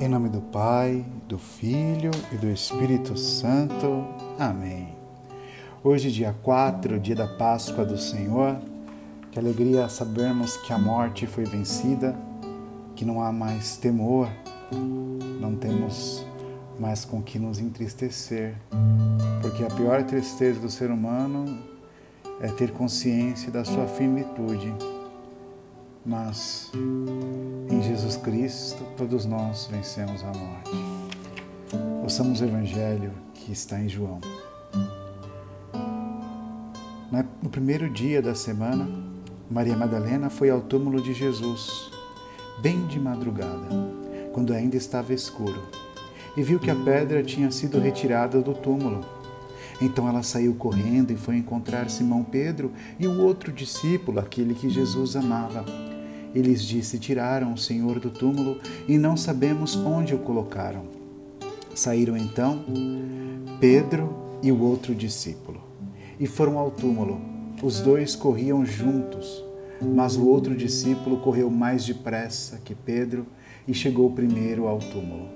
Em nome do Pai, do Filho e do Espírito Santo. Amém. Hoje, dia 4, dia da Páscoa do Senhor, que alegria sabermos que a morte foi vencida, que não há mais temor, não temos mais com que nos entristecer, porque a pior tristeza do ser humano é ter consciência da sua finitude mas em Jesus Cristo todos nós vencemos a morte. Ouçamos o Evangelho que está em João. No primeiro dia da semana, Maria Madalena foi ao túmulo de Jesus, bem de madrugada, quando ainda estava escuro, e viu que a pedra tinha sido retirada do túmulo. Então ela saiu correndo e foi encontrar Simão Pedro e o outro discípulo, aquele que Jesus amava e lhes disse: Tiraram o Senhor do túmulo e não sabemos onde o colocaram. Saíram então Pedro e o outro discípulo e foram ao túmulo. Os dois corriam juntos, mas o outro discípulo correu mais depressa que Pedro e chegou primeiro ao túmulo.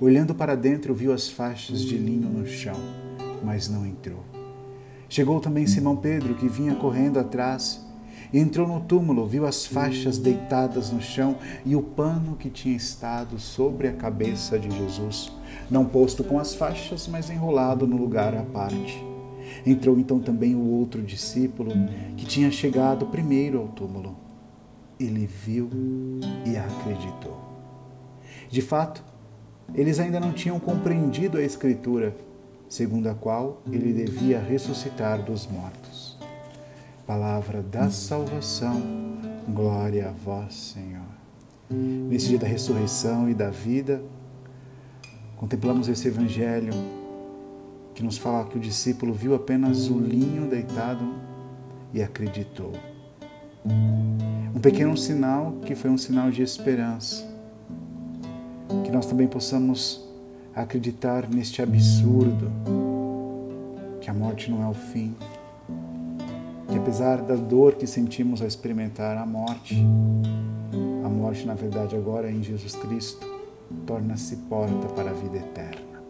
Olhando para dentro, viu as faixas de linho no chão, mas não entrou. Chegou também Simão Pedro, que vinha correndo atrás Entrou no túmulo, viu as faixas deitadas no chão e o pano que tinha estado sobre a cabeça de Jesus, não posto com as faixas, mas enrolado no lugar à parte. Entrou então também o outro discípulo que tinha chegado primeiro ao túmulo. Ele viu e acreditou. De fato, eles ainda não tinham compreendido a Escritura, segundo a qual ele devia ressuscitar dos mortos. Palavra da salvação, glória a vós, Senhor. Nesse dia da ressurreição e da vida, contemplamos esse evangelho que nos fala que o discípulo viu apenas o linho deitado e acreditou. Um pequeno sinal que foi um sinal de esperança. Que nós também possamos acreditar neste absurdo, que a morte não é o fim, que apesar da dor que sentimos ao experimentar a morte, a morte, na verdade, agora em Jesus Cristo, torna-se porta para a vida eterna.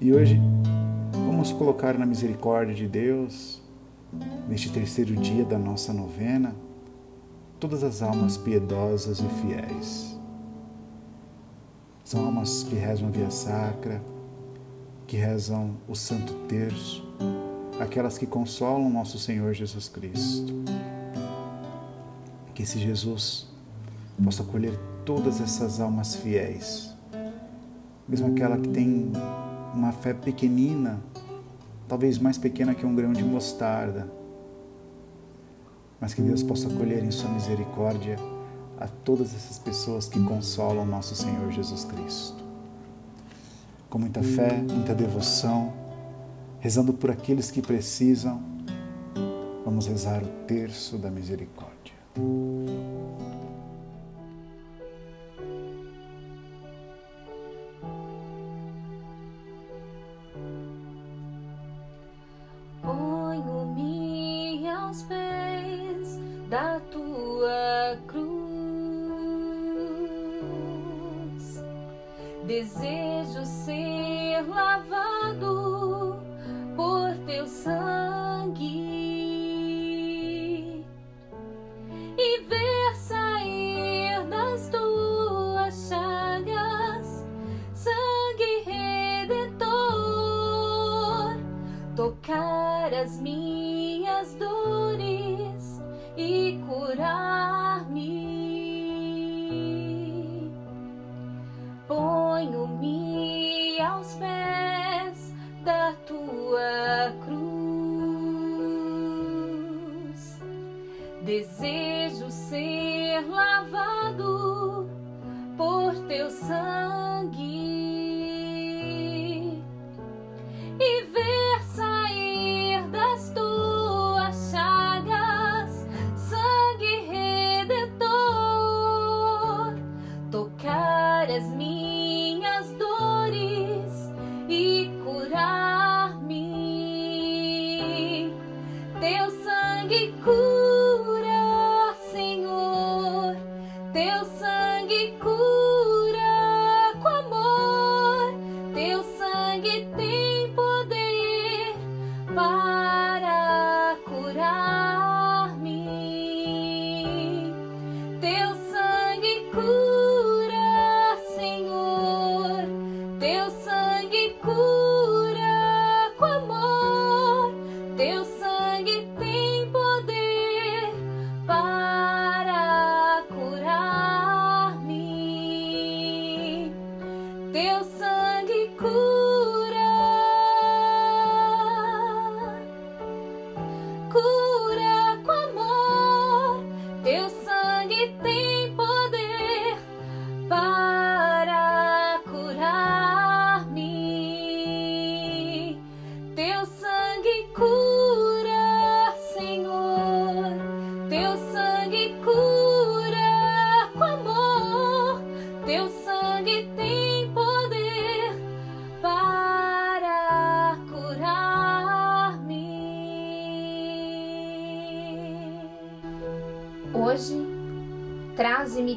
E hoje, vamos colocar na misericórdia de Deus, neste terceiro dia da nossa novena, todas as almas piedosas e fiéis. São almas que rezam a via sacra, que rezam o Santo Terço, aquelas que consolam nosso Senhor Jesus Cristo. Que esse Jesus possa acolher todas essas almas fiéis, mesmo aquela que tem uma fé pequenina, talvez mais pequena que um grão de mostarda, mas que Deus possa acolher em Sua misericórdia a todas essas pessoas que consolam nosso Senhor Jesus Cristo. Com muita fé, muita devoção, rezando por aqueles que precisam, vamos rezar o terço da misericórdia. As minhas dores e curar-me. Ponho-me aos pés da tua cruz. Desejo ser lavado por teu sangue bagiku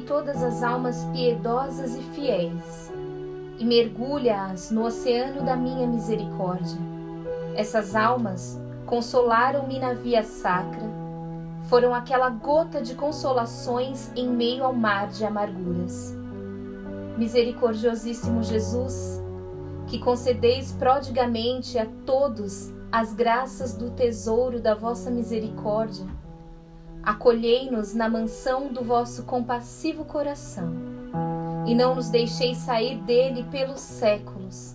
todas as almas piedosas e fiéis e mergulha-as no oceano da minha misericórdia. Essas almas consolaram-me na via sacra, foram aquela gota de consolações em meio ao mar de amarguras. Misericordiosíssimo Jesus, que concedeis prodigamente a todos as graças do tesouro da vossa misericórdia, acolhei-nos na mansão do vosso compassivo coração e não nos deixeis sair dele pelos séculos.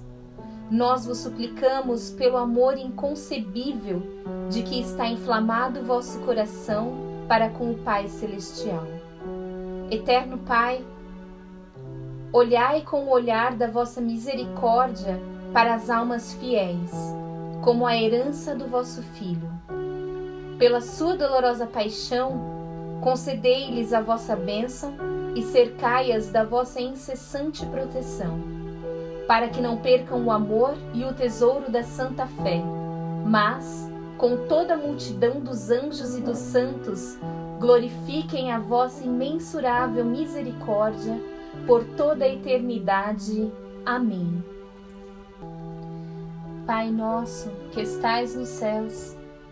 Nós vos suplicamos pelo amor inconcebível de que está inflamado vosso coração para com o Pai Celestial. Eterno Pai, olhai com o olhar da vossa misericórdia para as almas fiéis, como a herança do vosso Filho. Pela sua dolorosa paixão, concedei-lhes a vossa bênção e cercai-as da vossa incessante proteção, para que não percam o amor e o tesouro da santa fé, mas, com toda a multidão dos anjos e dos santos, glorifiquem a vossa imensurável misericórdia por toda a eternidade. Amém. Pai nosso, que estais nos céus,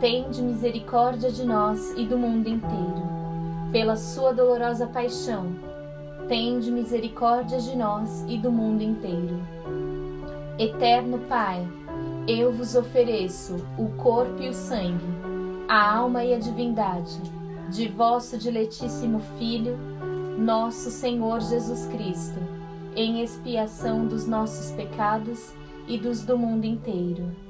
tende misericórdia de nós e do mundo inteiro. Pela sua dolorosa paixão, tende misericórdia de nós e do mundo inteiro. Eterno Pai, eu vos ofereço o corpo e o sangue, a alma e a divindade de vosso diletíssimo Filho, nosso Senhor Jesus Cristo, em expiação dos nossos pecados e dos do mundo inteiro.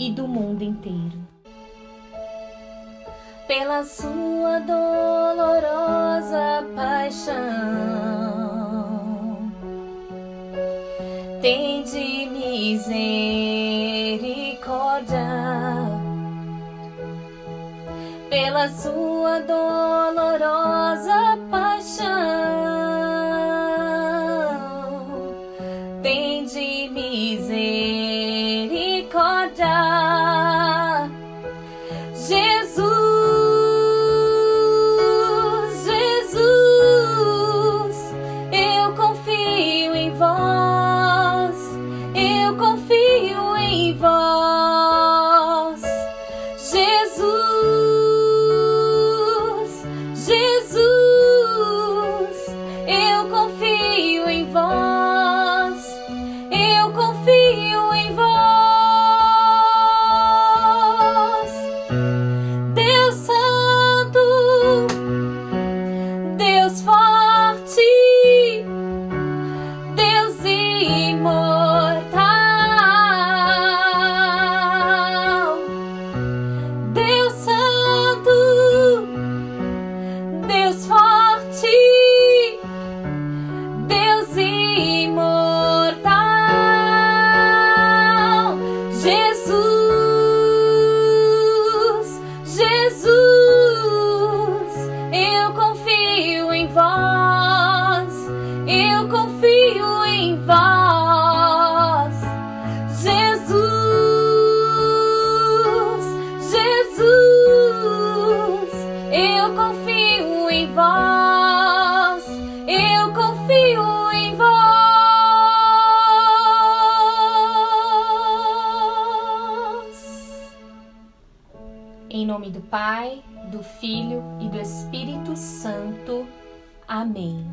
e do mundo inteiro. Pela sua dolorosa paixão, tende misericórdia. Pela sua dolorosa paixão, tende vós, Jesus, Jesus, eu confio em vós, eu confio em vós. Em nome do Pai, do Filho e do Espírito Santo. Amém.